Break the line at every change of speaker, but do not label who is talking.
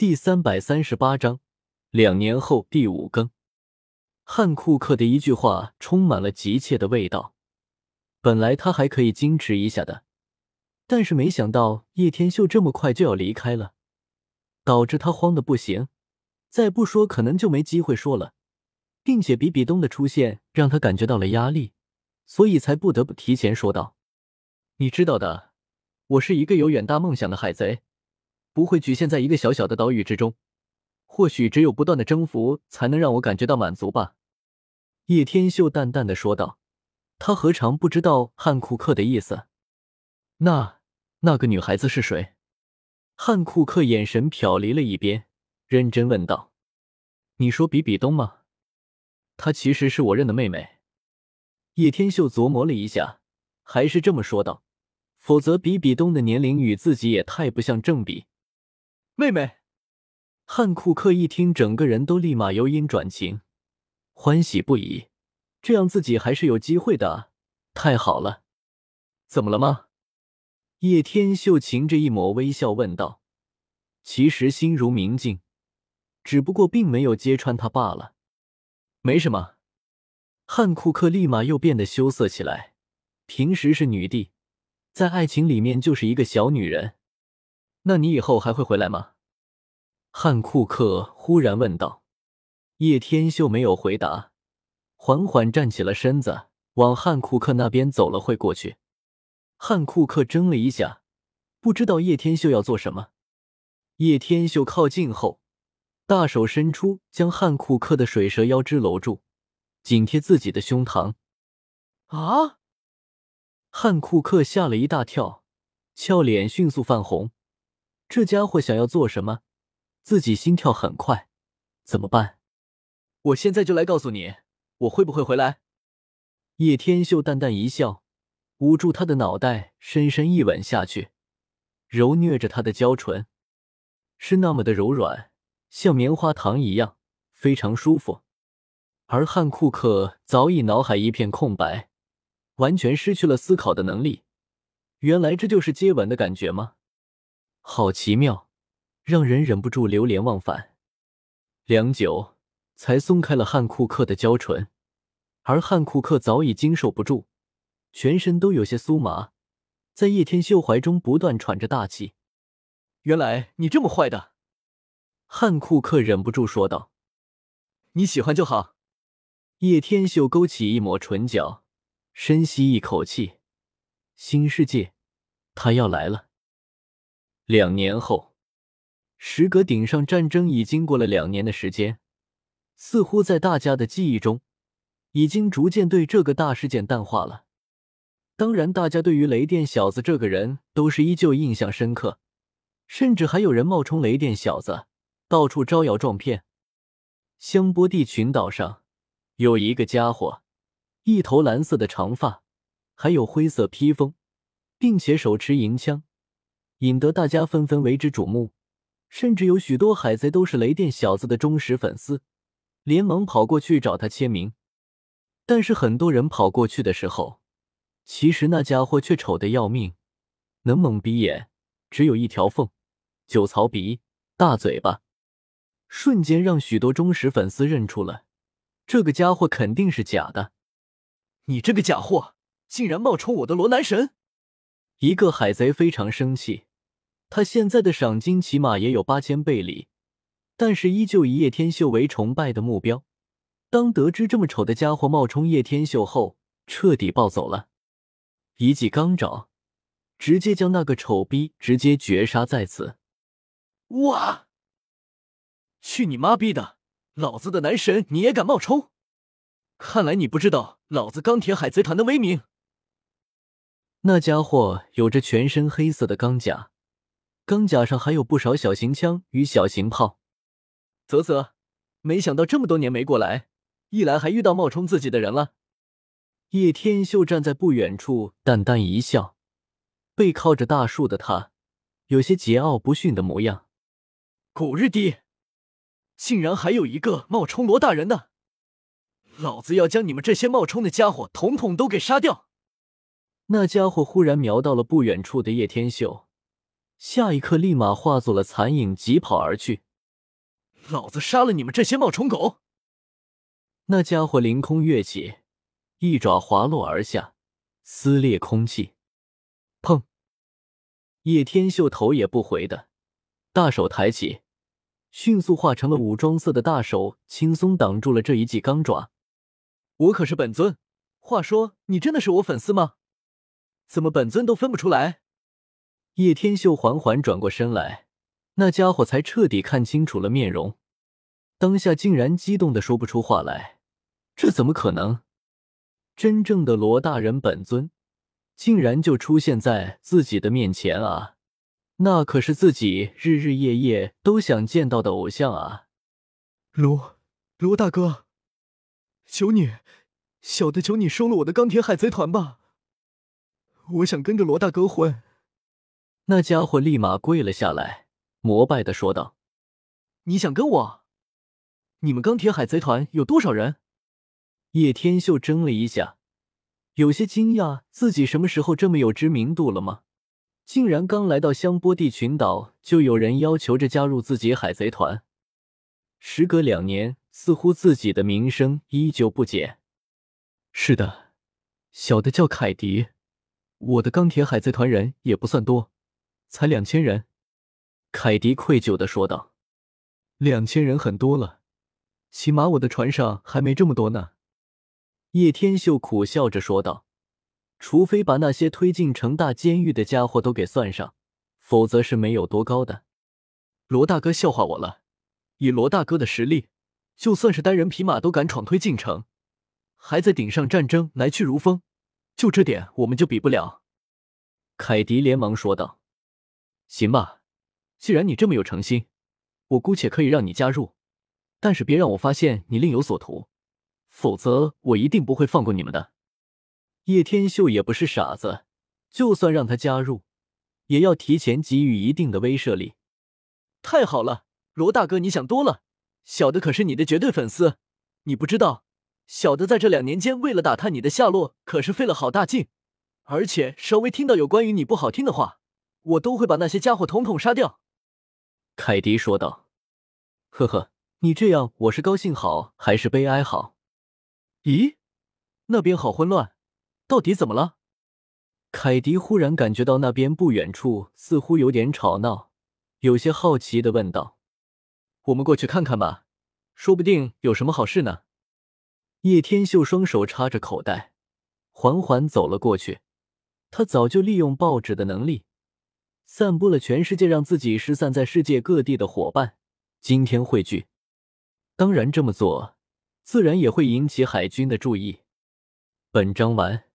第三百三十八章，两年后第五更。汉库克的一句话充满了急切的味道。本来他还可以矜持一下的，但是没想到叶天秀这么快就要离开了，导致他慌的不行。再不说，可能就没机会说了，并且比比东的出现让他感觉到了压力，所以才不得不提前说道：“你知道的，我是一个有远大梦想的海贼。”不会局限在一个小小的岛屿之中，或许只有不断的征服，才能让我感觉到满足吧。”叶天秀淡淡的说道。他何尝不知道汉库克的意思？那那个女孩子是谁？汉库克眼神瞟离了一边，认真问道：“你说比比东吗？她其实是我认的妹妹。”叶天秀琢磨了一下，还是这么说道：“否则比比东的年龄与自己也太不像正比。”妹妹，汉库克一听，整个人都立马由阴转晴，欢喜不已。这样自己还是有机会的，太好了！怎么了吗？叶天秀噙着一抹微笑问道。其实心如明镜，只不过并没有揭穿他罢了。没什么。汉库克立马又变得羞涩起来。平时是女帝，在爱情里面就是一个小女人。那你以后还会回来吗？汉库克忽然问道。叶天秀没有回答，缓缓站起了身子，往汉库克那边走了会过去。汉库克怔了一下，不知道叶天秀要做什么。叶天秀靠近后，大手伸出，将汉库克的水蛇腰肢搂住，紧贴自己的胸膛。啊！汉库克吓了一大跳，俏脸迅速泛红。这家伙想要做什么？自己心跳很快，怎么办？我现在就来告诉你，我会不会回来？叶天秀淡淡一笑，捂住他的脑袋，深深一吻下去，揉虐着他的娇唇，是那么的柔软，像棉花糖一样，非常舒服。而汉库克早已脑海一片空白，完全失去了思考的能力。原来这就是接吻的感觉吗？好奇妙，让人忍不住流连忘返。良久，才松开了汉库克的娇唇，而汉库克早已经受不住，全身都有些酥麻，在叶天秀怀中不断喘着大气。原来你这么坏的，汉库克忍不住说道：“你喜欢就好。”叶天秀勾起一抹唇角，深吸一口气，新世界，他要来了。两年后，时隔顶上战争已经过了两年的时间，似乎在大家的记忆中，已经逐渐对这个大事件淡化了。当然，大家对于雷电小子这个人都是依旧印象深刻，甚至还有人冒充雷电小子，到处招摇撞骗。香波地群岛上有一个家伙，一头蓝色的长发，还有灰色披风，并且手持银枪。引得大家纷纷为之瞩目，甚至有许多海贼都是雷电小子的忠实粉丝，连忙跑过去找他签名。但是很多人跑过去的时候，其实那家伙却丑的要命，能蒙鼻眼，只有一条缝，酒槽鼻，大嘴巴，瞬间让许多忠实粉丝认出了这个家伙肯定是假的。你这个假货，竟然冒充我的罗南神！一个海贼非常生气。他现在的赏金起码也有八千倍里，但是依旧以叶天秀为崇拜的目标。当得知这么丑的家伙冒充叶天秀后，彻底暴走了，一记钢爪，直接将那个丑逼直接绝杀在此。哇！去你妈逼的！老子的男神你也敢冒充？看来你不知道老子钢铁海贼团的威名。那家伙有着全身黑色的钢甲。钢甲上还有不少小型枪与小型炮，啧啧，没想到这么多年没过来，一来还遇到冒充自己的人了。叶天秀站在不远处，淡淡一笑，背靠着大树的他，有些桀骜不驯的模样。狗日的，竟然还有一个冒充罗大人的！老子要将你们这些冒充的家伙统统都给杀掉！那家伙忽然瞄到了不远处的叶天秀。下一刻，立马化作了残影，疾跑而去。
老子杀了你们这些冒充狗！
那家伙凌空跃起，一爪滑落而下，撕裂空气。砰！叶天秀头也不回的，大手抬起，迅速化成了武装色的大手，轻松挡住了这一记钢爪。
我可是本尊，话说你真的是我粉丝吗？怎么本尊都分不出来？
叶天秀缓缓转过身来，那家伙才彻底看清楚了面容。当下竟然激动的说不出话来，这怎么可能？真正的罗大人本尊，竟然就出现在自己的面前啊！那可是自己日日夜夜都想见到的偶像啊！
罗罗大哥，求你，小的求你收了我的钢铁海贼团吧！我想跟着罗大哥混。
那家伙立马跪了下来，膜拜的说道：“
你想跟我？”你们钢铁海贼团有多少人？
叶天秀怔了一下，有些惊讶，自己什么时候这么有知名度了吗？竟然刚来到香波地群岛，就有人要求着加入自己海贼团。时隔两年，似乎自己的名声依旧不减。
是的，小的叫凯迪，我的钢铁海贼团人也不算多，才两千人。
凯迪愧疚的说道：“
两千人很多了。”起码我的船上还没这么多呢，
叶天秀苦笑着说道：“除非把那些推进城大监狱的家伙都给算上，否则是没有多高的。”
罗大哥笑话我了，以罗大哥的实力，就算是单人匹马都敢闯推进城，还在顶上战争来去如风，就这点我们就比不了。”
凯迪连忙说道：“
行吧，既然你这么有诚心，我姑且可以让你加入。”但是别让我发现你另有所图，否则我一定不会放过你们的。
叶天秀也不是傻子，就算让他加入，也要提前给予一定的威慑力。
太好了，罗大哥，你想多了，小的可是你的绝对粉丝。你不知道，小的在这两年间为了打探你的下落，可是费了好大劲。而且稍微听到有关于你不好听的话，我都会把那些家伙统统杀掉。”
凯迪说道。“呵呵。”你这样，我是高兴好还是悲哀好？
咦，那边好混乱，到底怎么了？
凯迪忽然感觉到那边不远处似乎有点吵闹，有些好奇的问道：“
我们过去看看吧，说不定有什么好事呢。”
叶天秀双手插着口袋，缓缓走了过去。他早就利用报纸的能力，散布了全世界让自己失散在世界各地的伙伴，今天汇聚。当然，这么做自然也会引起海军的注意。本章完。